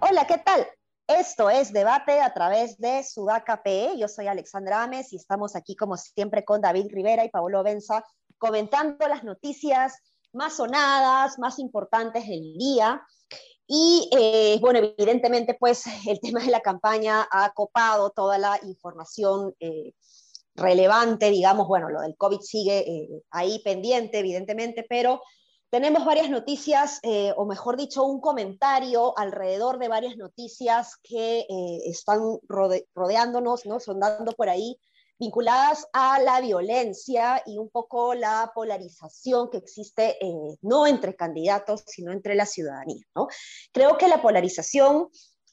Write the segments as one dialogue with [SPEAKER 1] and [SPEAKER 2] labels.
[SPEAKER 1] Hola, ¿qué tal? Esto es Debate a través de Sudaca PE. Yo soy Alexandra Ames y estamos aquí como siempre con David Rivera y Pablo Benza comentando las noticias más sonadas, más importantes del día. Y eh, bueno, evidentemente pues el tema de la campaña ha copado toda la información eh, relevante, digamos, bueno, lo del COVID sigue eh, ahí pendiente, evidentemente, pero tenemos varias noticias, o mejor dicho, un comentario alrededor de varias noticias que están rodeándonos, ¿no? sondando por ahí, vinculadas a la violencia y un poco la polarización que existe eh, no entre candidatos, sino entre la ciudadanía. ¿no? Creo que la polarización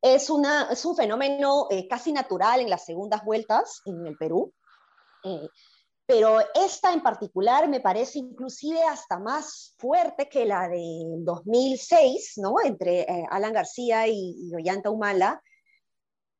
[SPEAKER 1] es, una, es un fenómeno casi natural en las segundas vueltas en el Perú pero esta en particular me parece inclusive hasta más fuerte que la del 2006, ¿no? Entre eh, Alan García y, y Ollanta Humala,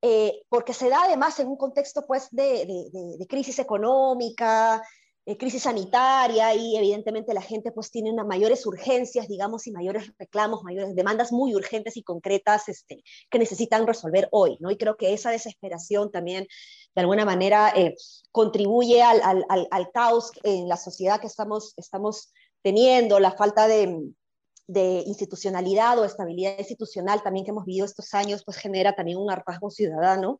[SPEAKER 1] eh, porque se da además en un contexto pues de, de, de crisis económica, eh, crisis sanitaria y evidentemente la gente pues tiene unas mayores urgencias, digamos, y mayores reclamos, mayores demandas muy urgentes y concretas este, que necesitan resolver hoy, ¿no? Y creo que esa desesperación también de alguna manera eh, contribuye al, al, al, caos en la sociedad que estamos, estamos teniendo, la falta de, de institucionalidad o estabilidad institucional también que hemos vivido estos años, pues genera también un hartazgo ciudadano.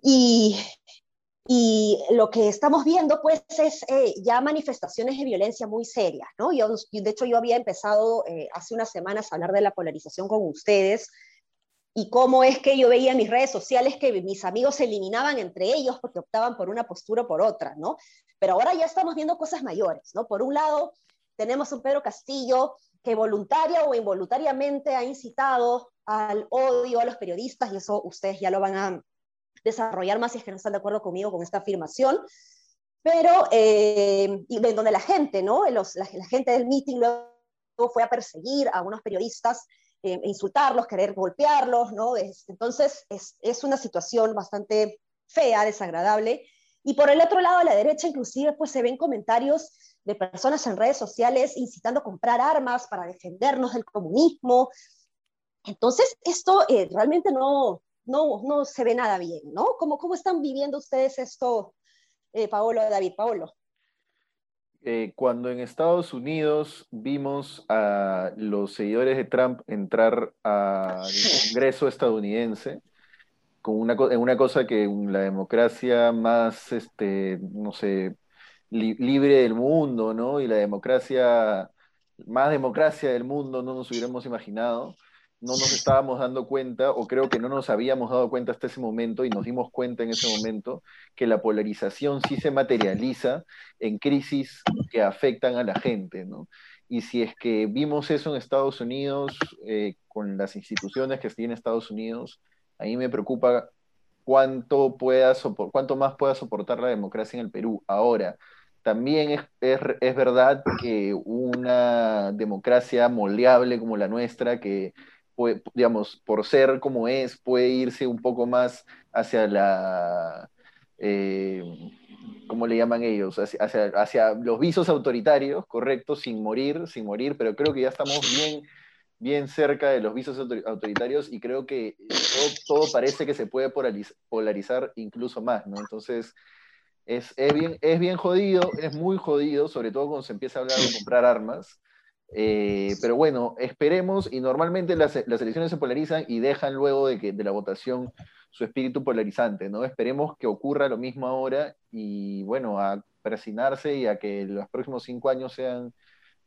[SPEAKER 1] Y, y lo que estamos viendo, pues, es eh, ya manifestaciones de violencia muy serias, ¿no? Yo, de hecho, yo había empezado eh, hace unas semanas a hablar de la polarización con ustedes y cómo es que yo veía en mis redes sociales que mis amigos se eliminaban entre ellos porque optaban por una postura o por otra, ¿no? Pero ahora ya estamos viendo cosas mayores, ¿no? Por un lado, tenemos un Pedro Castillo que voluntaria o involuntariamente ha incitado al odio a los periodistas, y eso ustedes ya lo van a desarrollar más si es que no están de acuerdo conmigo con esta afirmación, pero eh, y de donde la gente, ¿no? La, gente del meeting luego fue a perseguir a unos periodistas, eh, insultarlos, querer golpearlos, ¿no? Es, entonces es, es una situación bastante fea, desagradable. Y por el otro lado, a la derecha inclusive, pues se ven comentarios de personas en redes sociales incitando a comprar armas para defendernos del comunismo. Entonces, esto eh, realmente no, no, no se ve nada bien, ¿no? ¿Cómo, cómo están viviendo ustedes esto, eh, Paolo, David, Paolo?
[SPEAKER 2] Eh, cuando en Estados Unidos vimos a los seguidores de Trump entrar al Congreso estadounidense, con una, en una cosa que la democracia más, este, no sé, li, libre del mundo, ¿no? Y la democracia, más democracia del mundo no nos hubiéramos imaginado no nos estábamos dando cuenta, o creo que no nos habíamos dado cuenta hasta ese momento, y nos dimos cuenta en ese momento, que la polarización sí se materializa en crisis que afectan a la gente, ¿no? Y si es que vimos eso en Estados Unidos, eh, con las instituciones que tiene Estados Unidos, a mí me preocupa cuánto, pueda cuánto más pueda soportar la democracia en el Perú. Ahora, también es, es, verdad que una democracia moldeable como la nuestra, que digamos, por ser como es, puede irse un poco más hacia la, eh, ¿cómo le llaman ellos? Hacia, hacia, los visos autoritarios, correcto, sin morir, sin morir, pero creo que ya estamos bien, bien cerca de los visos autoritarios y creo que todo, todo parece que se puede polarizar incluso más, ¿no? Entonces, es, es, bien, es bien jodido, es muy jodido, sobre todo cuando se empieza a hablar de comprar armas. Eh, pero bueno, esperemos y normalmente las, las, elecciones se polarizan y dejan luego de, que, de la votación su espíritu polarizante, ¿no? Esperemos que ocurra lo mismo ahora y bueno, a presionarse y a que los próximos cinco años sean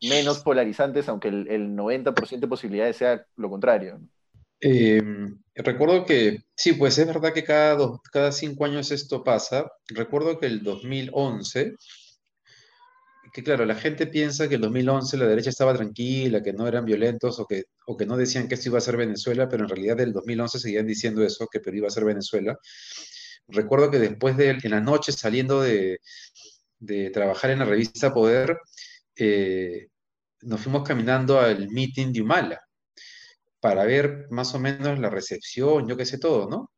[SPEAKER 2] menos polarizantes, aunque el, el 90% de posibilidades sea lo contrario. ¿no?
[SPEAKER 3] Eh, recuerdo que, sí, pues es verdad que cada, dos, cada cinco años esto pasa. Recuerdo que el 2011 que claro, la gente piensa que en 2011 la derecha estaba tranquila, que no eran violentos o que, o que no decían que esto iba a ser Venezuela, pero en realidad del 2011 seguían diciendo eso, que Perú iba a ser Venezuela. Recuerdo que después de, en la noche saliendo de, de trabajar en la revista Poder, eh, nos fuimos caminando al meeting de Humala para ver más o menos la recepción, yo qué sé todo, ¿no?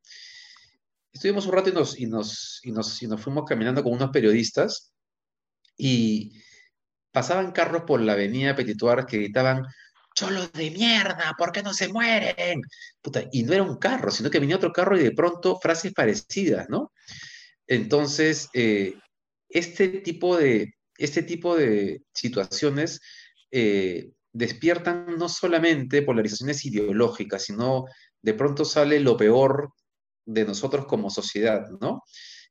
[SPEAKER 3] estuvimos un rato y nos, y nos, y nos, y nos fuimos caminando con unos periodistas y pasaban carros por la avenida Petituar que gritaban, cholos de mierda, ¿por qué no se mueren? Y no era un carro, sino que venía otro carro y de pronto frases parecidas, ¿no? Entonces, eh, este, tipo de, este tipo de situaciones eh, despiertan no solamente polarizaciones ideológicas, sino de pronto sale lo peor de nosotros como sociedad, ¿no?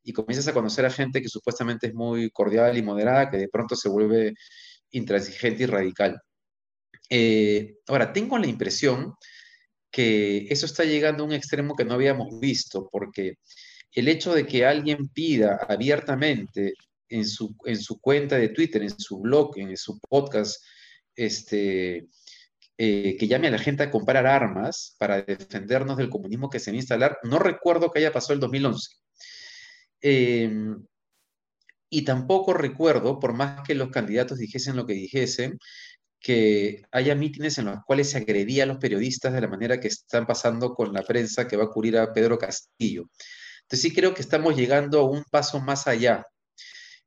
[SPEAKER 3] Y comienzas a conocer a gente que supuestamente es muy cordial y moderada, que de pronto se vuelve intransigente y radical. Eh, ahora, tengo la impresión que eso está llegando a un extremo que no habíamos visto, porque el hecho de que alguien pida abiertamente en su, en su cuenta de Twitter, en su blog, en su podcast, este, eh, que llame a la gente a comprar armas para defendernos del comunismo que se va a instalar, no recuerdo que haya pasado el 2011. Em, y tampoco recuerdo, por más que los candidatos dijesen lo que dijesen, que haya mítines en los cuales se agredía a los periodistas de la manera que están pasando con la prensa que va a cubrir a Pedro Castillo. Entonces sí creo que estamos llegando a un paso más allá.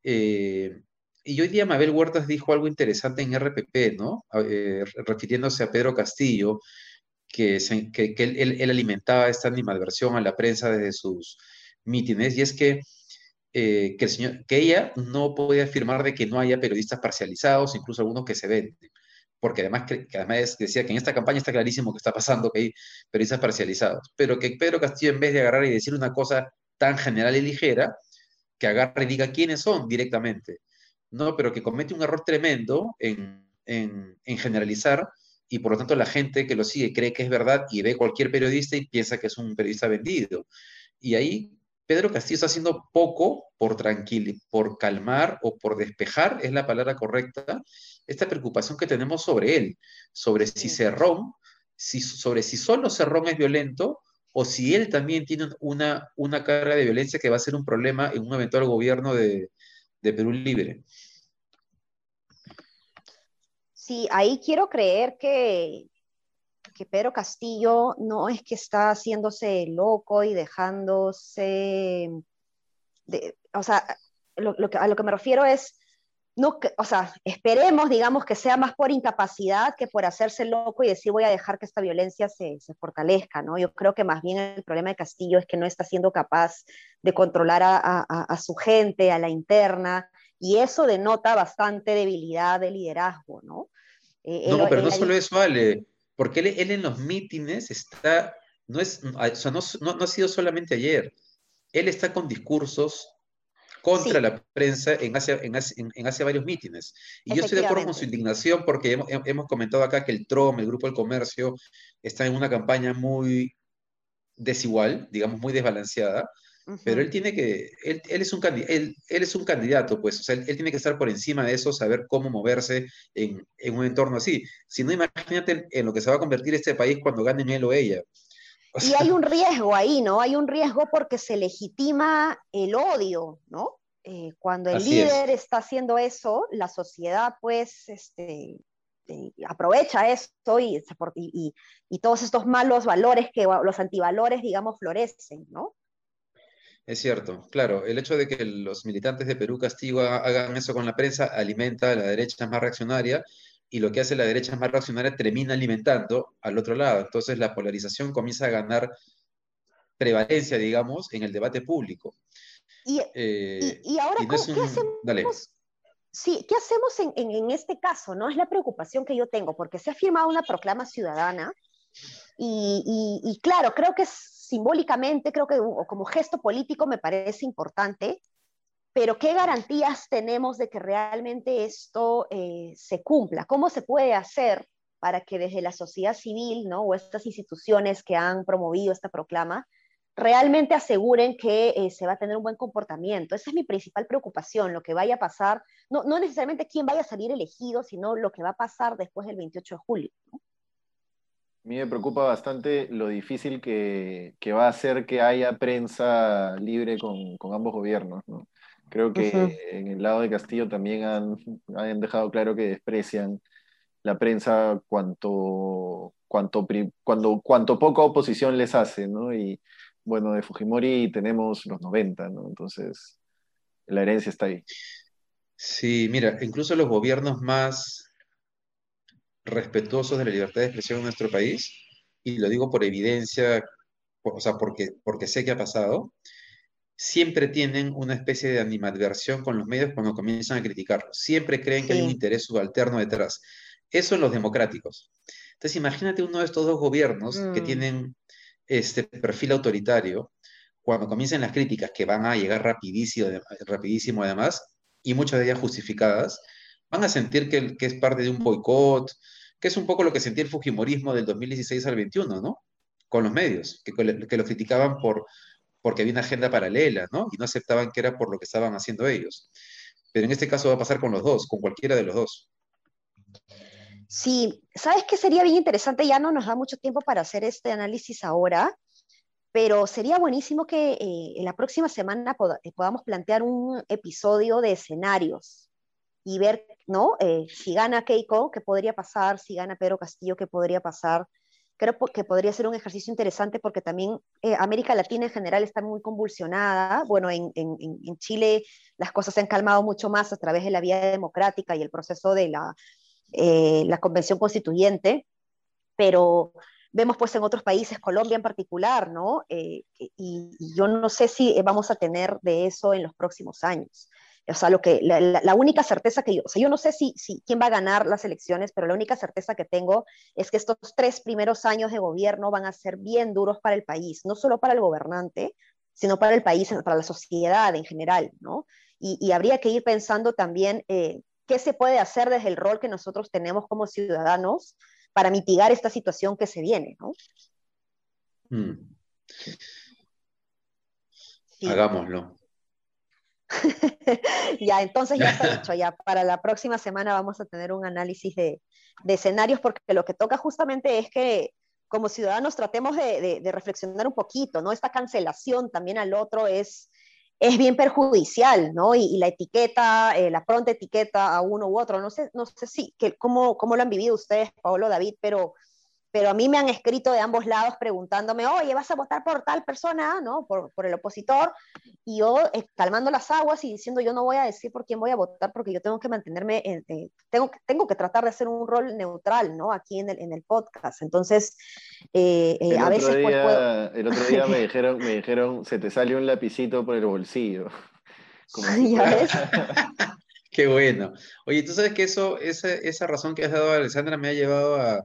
[SPEAKER 3] Eh, y hoy día Mabel Huertas dijo algo interesante en RPP, ¿no? Eh, refiriéndose a Pedro Castillo, que, él, alimentaba esta animadversión a la prensa desde sus mítines, y es que, eh, que, el señor, que ella no puede afirmar de que no haya periodistas parcializados, incluso algunos que se venden porque además, que, además decía que en esta campaña está clarísimo que está pasando, que hay periodistas parcializados, pero que Pedro Castillo, en vez de agarrar y decir una cosa tan general y ligera, que agarre y diga quiénes son directamente, ¿no? Pero que comete un error tremendo en, en, en generalizar y por lo tanto la gente que lo sigue cree que es verdad y ve cualquier periodista y piensa que es un periodista vendido. Y ahí Pedro Castillo está haciendo poco por tranquilizar, por calmar o por despejar, es la palabra correcta, esta preocupación que tenemos sobre él, sobre si Cerrón, si, sobre si solo Cerrón es violento o si él también tiene una, una carga de violencia que va a ser un problema en un eventual gobierno de, de Perú Libre.
[SPEAKER 1] Sí, ahí quiero creer que, que Pedro Castillo no es que está haciéndose loco y dejándose, de, o sea, lo, que, a lo que me refiero es, no, o sea, esperemos, digamos, que sea más por incapacidad que por hacerse loco y decir voy a dejar que esta violencia se, fortalezca, ¿no? Yo creo que más bien el problema de Castillo es que no está siendo capaz de controlar a su gente, a la interna, y eso denota bastante debilidad de liderazgo, ¿no?
[SPEAKER 3] Eh, no, pero no solo eso, Ale porque él, en los mítines está, no, es, o sea, no, no, ha sido solamente ayer, él está con discursos contra la prensa en hace, en, en, hace varios mítines. Y yo estoy de acuerdo con su indignación porque hemos, hemos, comentado acá que el TROM, el Grupo del Comercio, está en una campaña muy desigual, digamos, muy desbalanceada, pero él tiene que, él, él es un él, él, es un candidato, pues, o sea, él, tiene que estar por encima de eso, saber cómo moverse en, en, un entorno así. Si no, imagínate en lo que se va a convertir este país cuando ganen él o ella.
[SPEAKER 1] y hay un riesgo ahí, ¿no? Hay un riesgo porque se legitima el odio, ¿no? Eh, cuando el líder está haciendo eso, la sociedad, pues, este, eh, aprovecha esto y, y, y, todos estos malos valores que los antivalores, digamos, florecen, ¿no?
[SPEAKER 3] Es cierto, claro, el hecho de que los militantes de Perú Castillo hagan eso con la prensa alimenta a la derecha más reaccionaria y lo que hace la derecha más reaccionaria termina alimentando al otro lado. Entonces la polarización comienza a ganar prevalencia, digamos, en el debate público.
[SPEAKER 1] Y, eh, ahora, ¿qué hacemos? Sí, ¿qué hacemos en, en, este caso? ¿no? Es la preocupación que yo tengo, porque se ha firmado una proclama ciudadana y claro, creo que es simbólicamente, creo que como gesto político me parece importante, pero ¿qué garantías tenemos de que realmente esto eh, se cumpla? ¿Cómo se puede hacer para que desde la sociedad civil ¿no? o estas instituciones que han promovido esta proclama realmente aseguren que eh, se va a tener un buen comportamiento? Esa es mi principal preocupación, lo que vaya a pasar, no, no necesariamente quién vaya a salir elegido, sino lo que va a pasar después del 28 de julio.
[SPEAKER 2] A mí me preocupa bastante lo difícil que, va a ser que haya prensa libre con, ambos gobiernos. ¿no? Creo que en el lado de Castillo también han, dejado claro que desprecian la prensa cuanto, cuanto, cuando, cuanto poca oposición les hace, ¿no? Y bueno, de Fujimori tenemos los 90, ¿no? Entonces, la herencia está ahí.
[SPEAKER 3] Sí, mira, incluso los gobiernos más respetuosos de la libertad de expresión en nuestro país, y lo digo por evidencia, o sea, porque, porque sé que ha pasado, siempre tienen una especie de animadversión con los medios cuando comienzan a criticarlos. Siempre creen que hay un interés subalterno detrás. Eso en los democráticos. Entonces, imagínate uno de estos dos gobiernos que mm. tienen este perfil autoritario, cuando comiencen las críticas que van a llegar rapidísimo, rapidísimo además, y muchas de ellas justificadas, van a sentir que, que es parte de un boicot, que es un poco lo que sentía el Fujimorismo del 2016 al 21, ¿no? Con los medios, que, que lo criticaban por, porque había una agenda paralela, ¿no? Y no aceptaban que era por lo que estaban haciendo ellos. Pero en este caso va a pasar con los dos, con cualquiera de los dos.
[SPEAKER 1] Sí, ¿sabes qué sería bien interesante? Ya no nos da mucho tiempo para hacer este análisis ahora, pero sería buenísimo que eh, en la próxima semana eh, podamos plantear un episodio de escenarios y ver, ¿no? Eh, si gana Keiko, ¿qué podría pasar? Si gana Pedro Castillo, ¿qué podría pasar? creo que podría ser un ejercicio interesante porque también eh, América Latina en general está muy convulsionada. Bueno, en, Chile las cosas se han calmado mucho más a través de la vía democrática y el proceso de la, eh, la convención constituyente, pero vemos pues en otros países, Colombia en particular, ¿no? Y, yo no sé si vamos a tener de eso en los próximos años. O sea, lo que, la, única certeza que yo, o sea, yo no sé si, si quién va a ganar las elecciones, pero la única certeza que tengo es que estos tres primeros años de gobierno van a ser bien duros para el país, no solo para el gobernante, sino para el país, para la sociedad en general, ¿no? Y, habría que ir pensando también eh, qué se puede hacer desde el rol que nosotros tenemos como ciudadanos para mitigar esta situación que se viene, ¿no?
[SPEAKER 3] Mm. Hagámoslo.
[SPEAKER 1] ya, entonces ya está dicho, ya para la próxima semana vamos a tener un análisis de, escenarios porque lo que toca justamente es que como ciudadanos tratemos de, reflexionar un poquito, ¿no? Esta cancelación también al otro es, es bien perjudicial, ¿no? Y, la etiqueta, eh, la pronta etiqueta a uno u otro, no sé, no sé si, que, cómo, cómo lo han vivido ustedes, Pablo, David, pero pero a mí me han escrito de ambos lados preguntándome, oye, vas a votar por tal persona, ¿no? Por, por el opositor, y yo eh, calmando las aguas y diciendo, yo no voy a decir por quién voy a votar porque yo tengo que mantenerme, eh, tengo, tengo que tratar de hacer un rol neutral, ¿no? Aquí en el, en el podcast. Entonces, eh, a veces...
[SPEAKER 2] pues, puedo... El otro día me dijeron, me dijeron, se te sale un lapicito por el bolsillo.
[SPEAKER 1] ¿Ya ves?
[SPEAKER 3] Qué bueno. Oye, tú sabes que eso, esa, esa razón que has dado a Alessandra me ha llevado a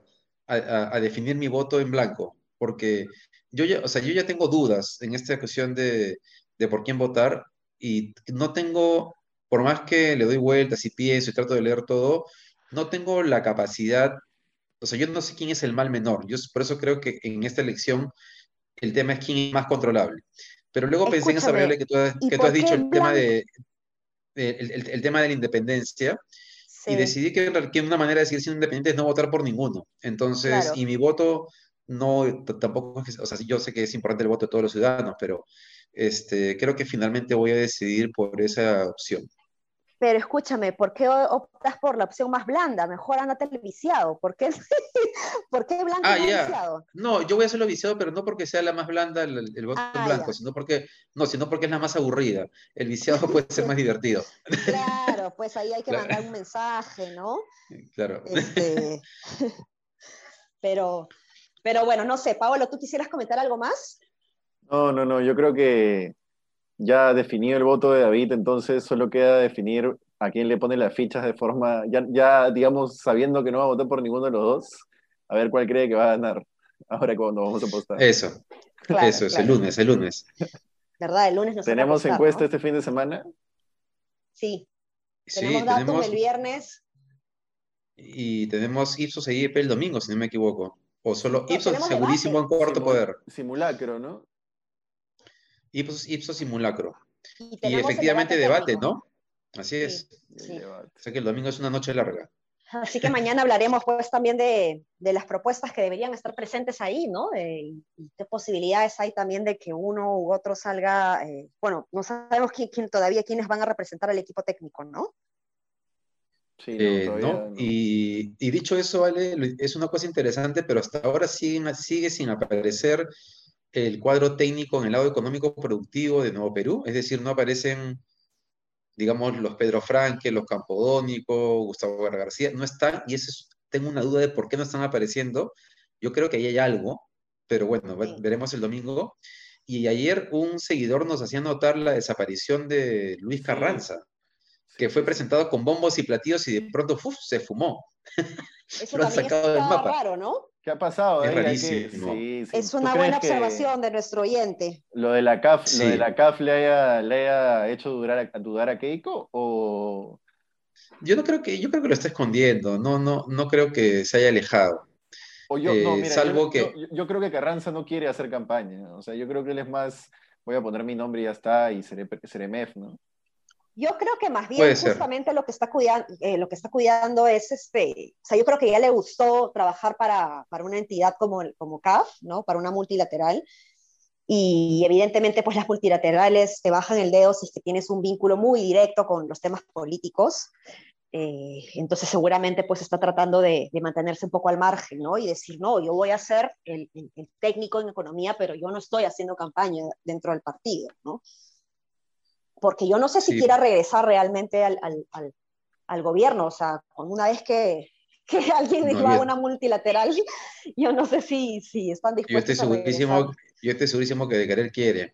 [SPEAKER 3] a, definir mi voto en blanco, porque yo ya, o sea, yo ya tengo dudas en esta cuestión de, de por quién votar y no tengo, por más que le doy vueltas y pienso y trato de leer todo, no tengo la capacidad, o sea, yo no sé quién es el mal menor, yo por eso creo que en esta elección el tema es quién es más controlable. Pero luego pensé en esa variable que tú has, que tú has dicho, el tema de, el, el, tema de la independencia, y decidí que, que, una manera de seguir siendo independiente es no votar por ninguno. Entonces, y mi voto no, tampoco, o sea, yo sé que es importante el voto de todos los ciudadanos, pero este, creo que finalmente voy a decidir por esa opción.
[SPEAKER 1] Pero escúchame, ¿por qué optas por la opción más blanda? Mejor anda televisiado. ¿Por qué, ¿Por qué blanco ah,
[SPEAKER 3] viciado? No, yo voy a hacerlo viciado, pero no porque sea la más blanda el, voto ah, blanco, sino porque, no, sino porque es la más aburrida. El viciado puede ser más divertido.
[SPEAKER 1] Claro, pues ahí hay que mandar un mensaje, ¿no?
[SPEAKER 3] Claro.
[SPEAKER 1] Este, pero, pero bueno, no sé, Paolo, ¿tú quisieras comentar algo más?
[SPEAKER 2] No, no, no, yo creo que ya definido el voto de David, entonces solo queda definir a quién le pone las fichas de forma, ya, ya digamos, sabiendo que no va a votar por ninguno de los dos, a ver cuál cree que va a ganar. Ahora cuando vamos a apostar.
[SPEAKER 3] Eso, eso es el lunes, el lunes.
[SPEAKER 1] ¿Verdad? El lunes nos
[SPEAKER 2] ¿Tenemos encuesta este fin de semana?
[SPEAKER 1] Sí. Tenemos datos el viernes.
[SPEAKER 3] Y tenemos Ipsos e IEP el domingo, si no me equivoco. O solo Ipsos segurísimo en cuarto poder.
[SPEAKER 2] Simulacro, ¿no?
[SPEAKER 3] Ipsos, simulacro. Y, efectivamente debate, ¿no? Así es. O sea que el domingo es una noche larga.
[SPEAKER 1] Así que mañana hablaremos pues también de, las propuestas que deberían estar presentes ahí, ¿no? y qué posibilidades hay también de que uno u otro salga, eh, bueno, no sabemos quién, todavía quiénes van a representar al equipo técnico, ¿no?
[SPEAKER 3] Sí, no, eh, Y, dicho eso, Ale, es una cosa interesante, pero hasta ahora sigue sin aparecer el cuadro técnico en el lado económico productivo de Nuevo Perú, es decir, no aparecen, digamos, los Pedro Franque, los Campodónico, Gustavo García, no están, y eso tengo una duda de por qué no están apareciendo. Yo creo que ahí hay algo, pero bueno, veremos el domingo. Y ayer un seguidor nos hacía notar la desaparición de Luis Carranza, que fue presentado con bombos y platillos y de pronto se fumó.
[SPEAKER 1] Eso Lo han sacado del mapa. raro, ¿no?
[SPEAKER 2] ¿Qué ha pasado?
[SPEAKER 3] Es rarísimo.
[SPEAKER 1] es una buena observación de nuestro oyente.
[SPEAKER 2] ¿Lo de la CAF, de la CAF le, haya, le haya hecho dudar a, dudar a Keiko? ¿O...
[SPEAKER 3] Yo no creo que, yo creo que lo está escondiendo, no, no, no creo que se haya alejado.
[SPEAKER 2] O yo, no, eh, mira, salvo yo, que... Yo, creo que Carranza no quiere hacer campaña. O sea, yo creo que él es más, voy a poner mi nombre y ya está, y seré, seré MEF, ¿no?
[SPEAKER 1] Yo creo que más bien justamente lo que, está cuidando, eh, lo que está cuidando es, este, o sea, yo creo que ya le gustó trabajar para, para una entidad como, como CAF, ¿no? Para una multilateral. Y evidentemente, pues las multilaterales te bajan el dedo si es que tienes un vínculo muy directo con los temas políticos. Eh, entonces seguramente pues está tratando de, de, mantenerse un poco al margen, ¿no? Y decir, no, yo voy a ser el, el, técnico en economía, pero yo no estoy haciendo campaña dentro del partido, ¿no? Porque yo no sé si quiera regresar realmente al, al, al, gobierno, o sea, una vez que, que alguien dijo a una multilateral, yo no sé si, si están dispuestos
[SPEAKER 3] yo estoy segurísimo, Yo estoy segurísimo que de querer quiere,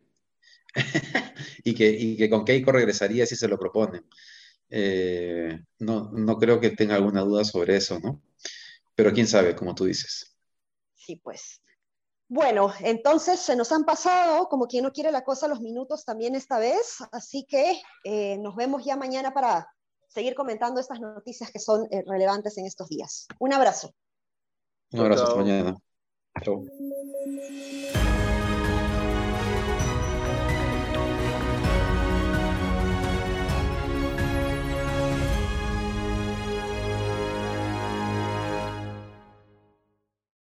[SPEAKER 3] y, que, y que con Keiko regresaría si se lo proponen. Eh, no, no creo que tenga alguna duda sobre eso, ¿no? Pero quién sabe, como tú dices.
[SPEAKER 1] Sí, pues. Bueno, entonces se nos han pasado, como quien no quiere la cosa, los minutos también esta vez, así que eh, nos vemos ya mañana para seguir comentando estas noticias que son eh, relevantes en estos días. Un abrazo.
[SPEAKER 3] Un abrazo, hasta mañana. Chao.